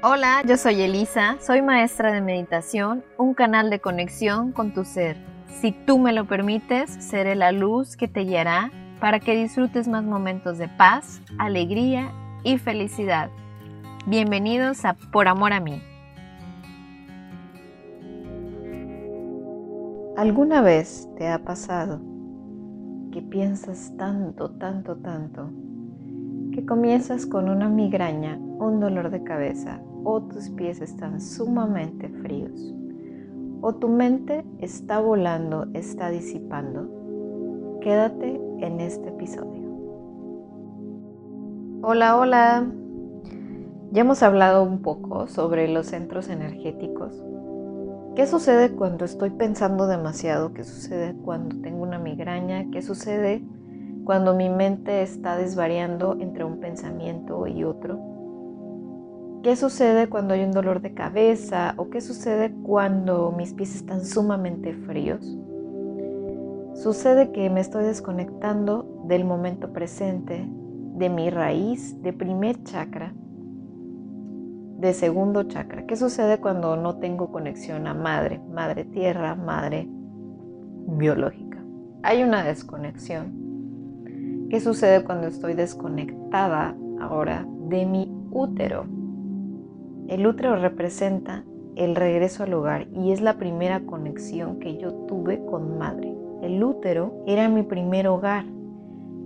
Hola, yo soy Elisa, soy maestra de meditación, un canal de conexión con tu ser. Si tú me lo permites, seré la luz que te guiará para que disfrutes más momentos de paz, alegría y felicidad. Bienvenidos a Por Amor a mí. ¿Alguna vez te ha pasado que piensas tanto, tanto, tanto, que comienzas con una migraña, un dolor de cabeza o tus pies están sumamente fríos o tu mente está volando, está disipando? Quédate en este episodio. Hola, hola. Ya hemos hablado un poco sobre los centros energéticos. ¿Qué sucede cuando estoy pensando demasiado? ¿Qué sucede cuando tengo una migraña? ¿Qué sucede cuando mi mente está desvariando entre un pensamiento y otro? ¿Qué sucede cuando hay un dolor de cabeza? ¿O qué sucede cuando mis pies están sumamente fríos? Sucede que me estoy desconectando del momento presente, de mi raíz, de primer chakra, de segundo chakra. ¿Qué sucede cuando no tengo conexión a madre, madre tierra, madre biológica? Hay una desconexión. ¿Qué sucede cuando estoy desconectada ahora de mi útero? El útero representa el regreso al hogar y es la primera conexión que yo tuve con madre. El útero era mi primer hogar.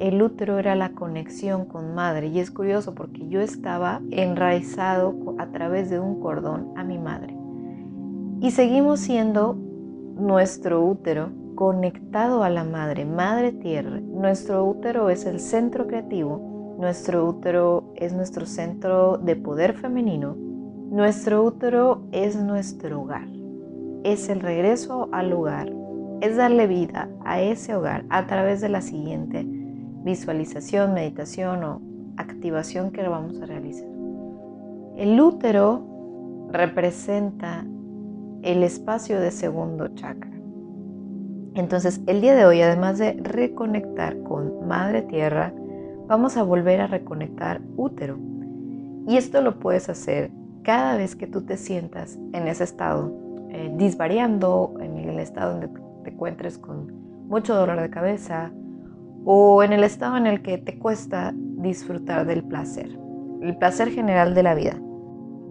El útero era la conexión con madre y es curioso porque yo estaba enraizado a través de un cordón a mi madre. Y seguimos siendo nuestro útero conectado a la madre, madre tierra. Nuestro útero es el centro creativo, nuestro útero es nuestro centro de poder femenino, nuestro útero es nuestro hogar, es el regreso al hogar, es darle vida a ese hogar a través de la siguiente visualización, meditación o activación que vamos a realizar. El útero representa el espacio de segundo chakra. Entonces, el día de hoy, además de reconectar con Madre Tierra, vamos a volver a reconectar útero. Y esto lo puedes hacer cada vez que tú te sientas en ese estado, eh, disvariando, en el estado donde te encuentres con mucho dolor de cabeza o en el estado en el que te cuesta disfrutar del placer, el placer general de la vida.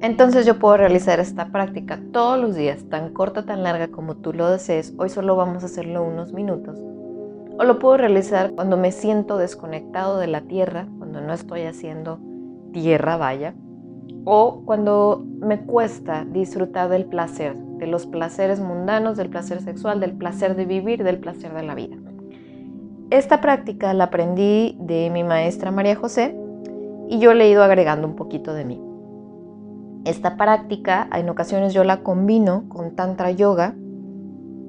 Entonces yo puedo realizar esta práctica todos los días, tan corta, tan larga como tú lo desees. Hoy solo vamos a hacerlo unos minutos. O lo puedo realizar cuando me siento desconectado de la tierra, cuando no estoy haciendo tierra, vaya o cuando me cuesta disfrutar del placer, de los placeres mundanos, del placer sexual, del placer de vivir, del placer de la vida. Esta práctica la aprendí de mi maestra María José y yo le he ido agregando un poquito de mí. Esta práctica en ocasiones yo la combino con tantra yoga,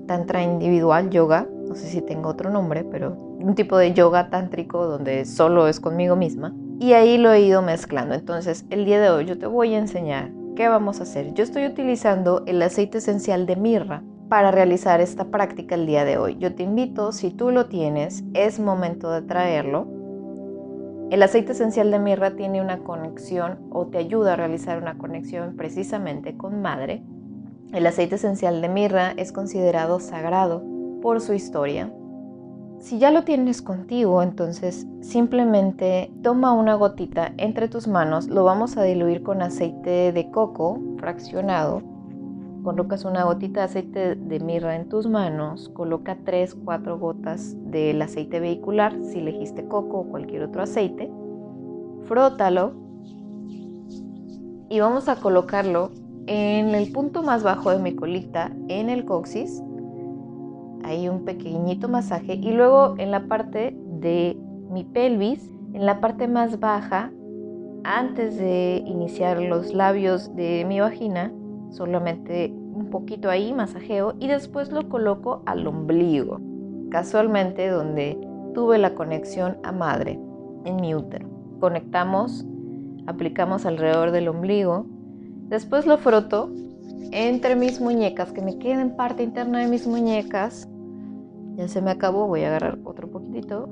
tantra individual yoga, no sé si tengo otro nombre, pero un tipo de yoga tántrico donde solo es conmigo misma y ahí lo he ido mezclando. Entonces, el día de hoy yo te voy a enseñar qué vamos a hacer. Yo estoy utilizando el aceite esencial de mirra para realizar esta práctica el día de hoy. Yo te invito, si tú lo tienes, es momento de traerlo. El aceite esencial de mirra tiene una conexión o te ayuda a realizar una conexión precisamente con madre. El aceite esencial de mirra es considerado sagrado por su historia, si ya lo tienes contigo, entonces simplemente toma una gotita entre tus manos, lo vamos a diluir con aceite de coco fraccionado. Colocas una gotita de aceite de mirra en tus manos, coloca 3, 4 gotas del aceite vehicular, si elegiste coco o cualquier otro aceite, frótalo y vamos a colocarlo en el punto más bajo de mi colita, en el coxis, ahí un pequeñito masaje y luego en la parte de mi pelvis, en la parte más baja, antes de iniciar los labios de mi vagina, solamente poquito ahí masajeo y después lo coloco al ombligo, casualmente donde tuve la conexión a madre en mi útero. Conectamos, aplicamos alrededor del ombligo, después lo froto entre mis muñecas, que me queden parte interna de mis muñecas ya se me acabó, voy a agarrar otro poquitito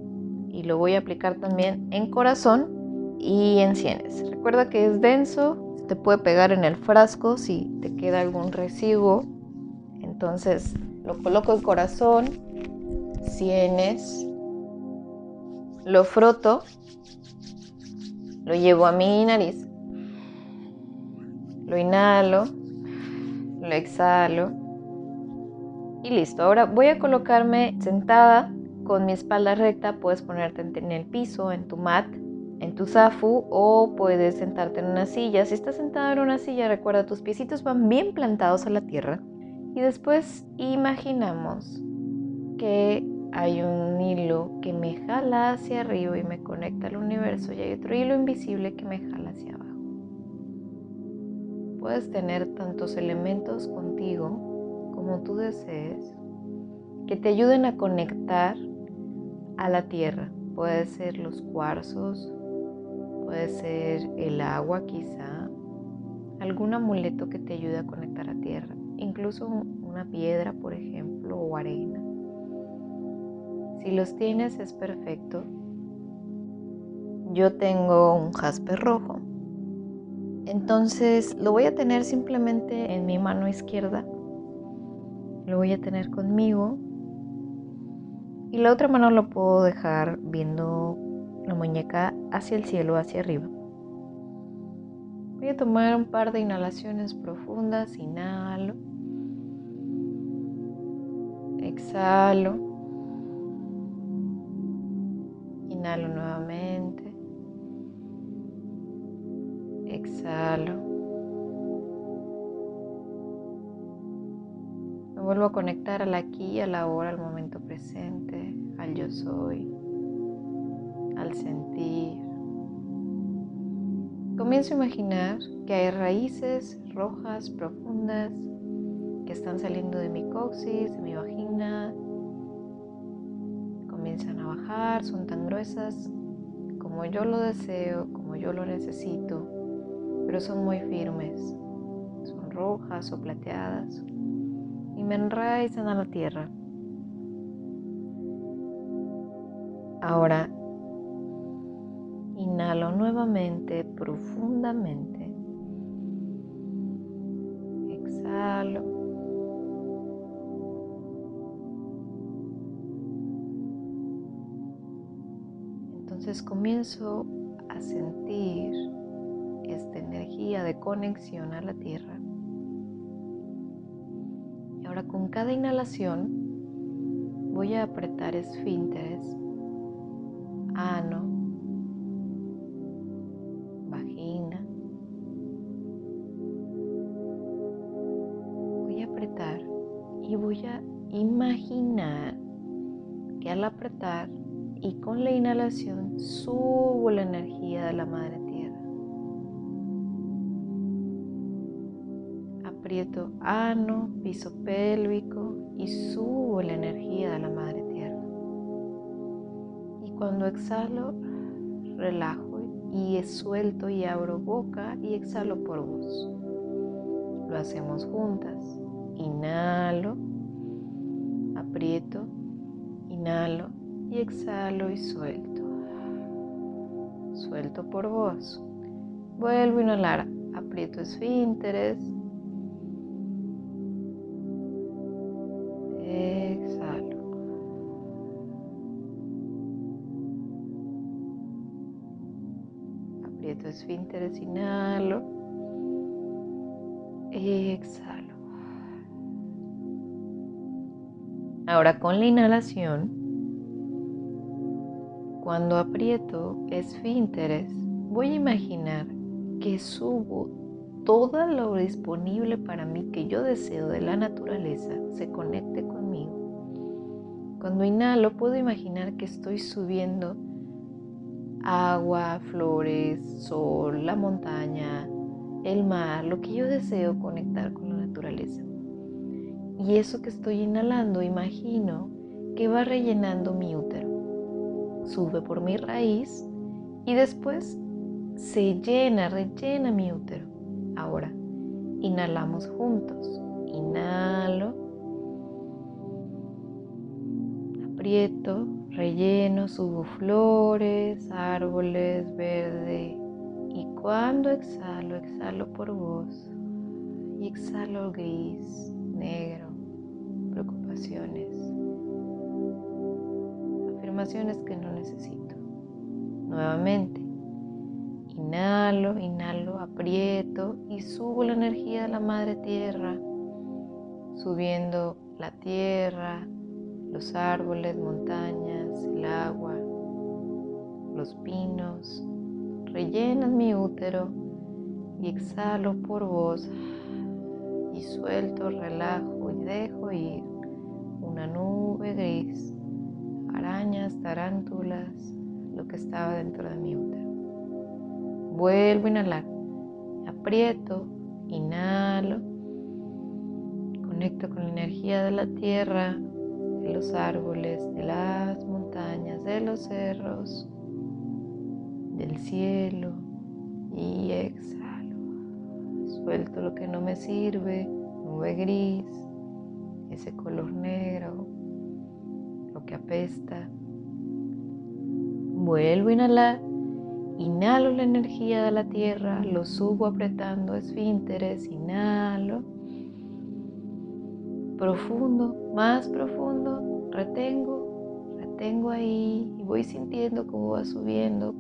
y lo voy a aplicar también en corazón y en sienes. Recuerda que es denso, te puede pegar en el frasco si te queda algún residuo. Entonces lo coloco el corazón, sienes, lo froto, lo llevo a mi nariz, lo inhalo, lo exhalo y listo. Ahora voy a colocarme sentada con mi espalda recta. Puedes ponerte en el piso, en tu mat, en tu zafu o puedes sentarte en una silla. Si estás sentada en una silla, recuerda tus piecitos van bien plantados a la tierra. Y después imaginamos que hay un hilo que me jala hacia arriba y me conecta al universo y hay otro hilo invisible que me jala hacia abajo. Puedes tener tantos elementos contigo como tú desees que te ayuden a conectar a la tierra. Puede ser los cuarzos, puede ser el agua quizá, algún amuleto que te ayude a conectar a tierra, incluso una piedra, por ejemplo, o arena. Si los tienes es perfecto. Yo tengo un jaspe rojo. Entonces lo voy a tener simplemente en mi mano izquierda. Lo voy a tener conmigo. Y la otra mano lo puedo dejar viendo la muñeca hacia el cielo, hacia arriba. Voy a tomar un par de inhalaciones profundas. Inhalo. Exhalo. Inhalo nuevamente. Exhalo. Me vuelvo a conectar al aquí, a la hora, al momento presente, al yo soy, sentir. Comienzo a imaginar que hay raíces rojas profundas que están saliendo de mi coxis, de mi vagina, comienzan a bajar, son tan gruesas como yo lo deseo, como yo lo necesito, pero son muy firmes, son rojas o plateadas y me enraizan a la tierra. Ahora nuevamente profundamente. Exhalo. Entonces comienzo a sentir esta energía de conexión a la tierra. Y ahora con cada inhalación voy a apretar esfínteres, ano, y voy a imaginar que al apretar y con la inhalación subo la energía de la madre tierra. Aprieto ano, piso pélvico y subo la energía de la madre tierra. Y cuando exhalo, relajo y suelto y abro boca y exhalo por voz. Lo hacemos juntas. Inhalo, aprieto, inhalo y exhalo y suelto. Suelto por voz. Vuelvo a inhalar, aprieto esfínteres. Exhalo. Aprieto esfínteres, inhalo. Exhalo. Ahora con la inhalación cuando aprieto esfínteres, voy a imaginar que subo todo lo disponible para mí que yo deseo de la naturaleza se conecte conmigo. Cuando inhalo puedo imaginar que estoy subiendo agua, flores, sol, la montaña, el mar, lo que yo deseo conectar con la naturaleza. Y eso que estoy inhalando, imagino que va rellenando mi útero sube por mi raíz y después se llena, rellena mi útero. Ahora, inhalamos juntos. Inhalo, aprieto, relleno, subo flores, árboles, verde y cuando exhalo, exhalo por voz y exhalo gris, negro, preocupaciones, afirmaciones que no necesito. Nuevamente, inhalo, inhalo, aprieto y subo la energía de la madre tierra, subiendo la tierra, los árboles, montañas, el agua, los pinos, rellenan mi útero y exhalo por voz y suelto, relajo y dejo ir una nube gris, arañas, tarántulas, lo que estaba dentro de mi útero. Vuelvo a inhalar, aprieto, inhalo, conecto con la energía de la tierra, de los árboles, de las montañas, de los cerros, del cielo y exhalo. Suelto lo que no me sirve, nube gris, ese color negro, lo que apesta. Vuelvo a inhalar, inhalo la energía de la tierra, lo subo apretando esfínteres, inhalo. Profundo, más profundo, retengo, retengo ahí y voy sintiendo cómo va subiendo,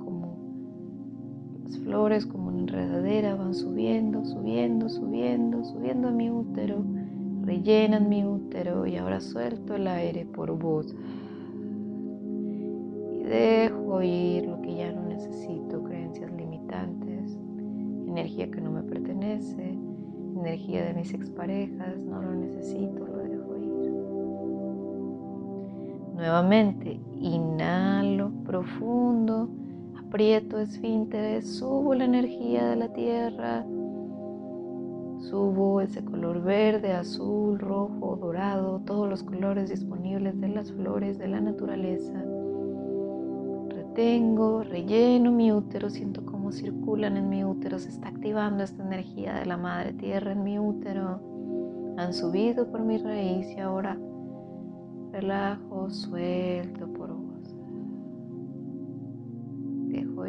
flores como una enredadera van subiendo, subiendo, subiendo, subiendo a mi útero, rellenan mi útero y ahora suelto el aire por voz. Y dejo ir lo que ya no necesito, creencias limitantes, energía que no me pertenece, energía de mis exparejas, no lo necesito, lo dejo ir. Nuevamente, inhalo profundo aprieto esfínteres, subo la energía de la tierra, subo ese color verde, azul, rojo, dorado, todos los colores disponibles de las flores de la naturaleza. Retengo, relleno mi útero, siento cómo circulan en mi útero, se está activando esta energía de la madre tierra en mi útero. Han subido por mi raíz y ahora relajo, suelto por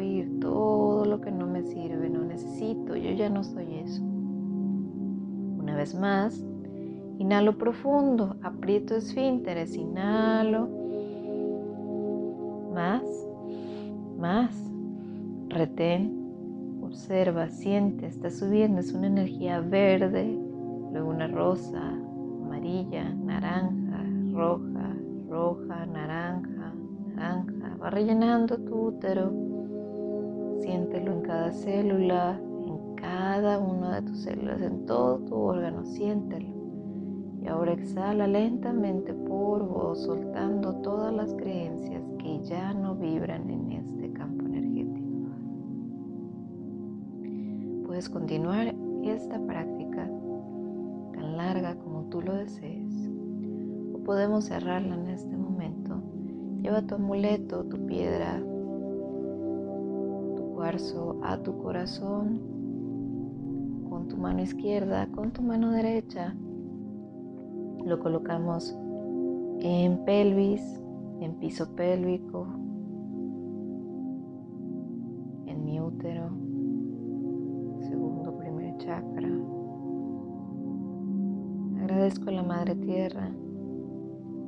ir todo lo que no me sirve, no necesito, yo ya no soy eso. Una vez más, inhalo profundo, aprieto esfínteres, inhalo, más, más, retén, observa, siente, está subiendo, es una energía verde, luego una rosa, amarilla, naranja, roja, roja, naranja, naranja, va rellenando tu útero. Siéntelo en cada célula, cada una de tus células, en todo tu órgano, siéntelo. Y ahora exhala lentamente por vos, soltando todas las creencias que ya no vibran en este campo energético. Puedes continuar esta práctica tan larga como tú lo desees. O podemos cerrarla en este momento. Lleva tu amuleto, tu piedra, a tu corazón con tu mano izquierda, con tu mano derecha. Lo colocamos en pelvis, en piso pélvico, en mi útero, segundo, primer chakra. Agradezco a la Madre Tierra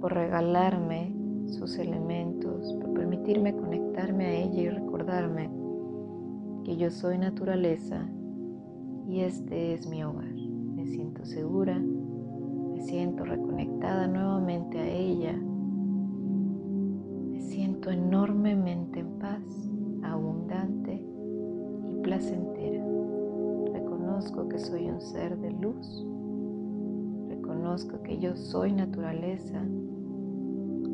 por regalarme sus elementos, por permitirme conectarme a ella y recordarme que yo soy naturaleza y este es mi hogar. Me siento segura, me siento reconectada nuevamente a ella, me siento enormemente en paz, abundante y placentera. Reconozco que soy un ser de luz, reconozco que yo soy naturaleza,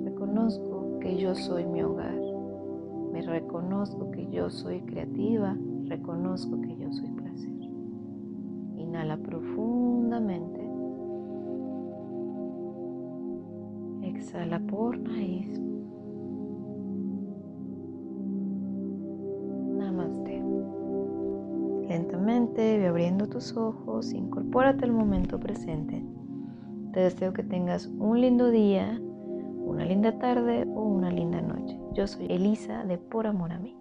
reconozco que yo soy mi hogar me reconozco que yo soy creativa, reconozco que yo soy. Profundamente. Exhala por nariz. Namaste. Lentamente ve abriendo tus ojos, incorpórate al momento presente. Te deseo que tengas un lindo día, una linda tarde o una linda noche. Yo soy Elisa de Por Amor a mí.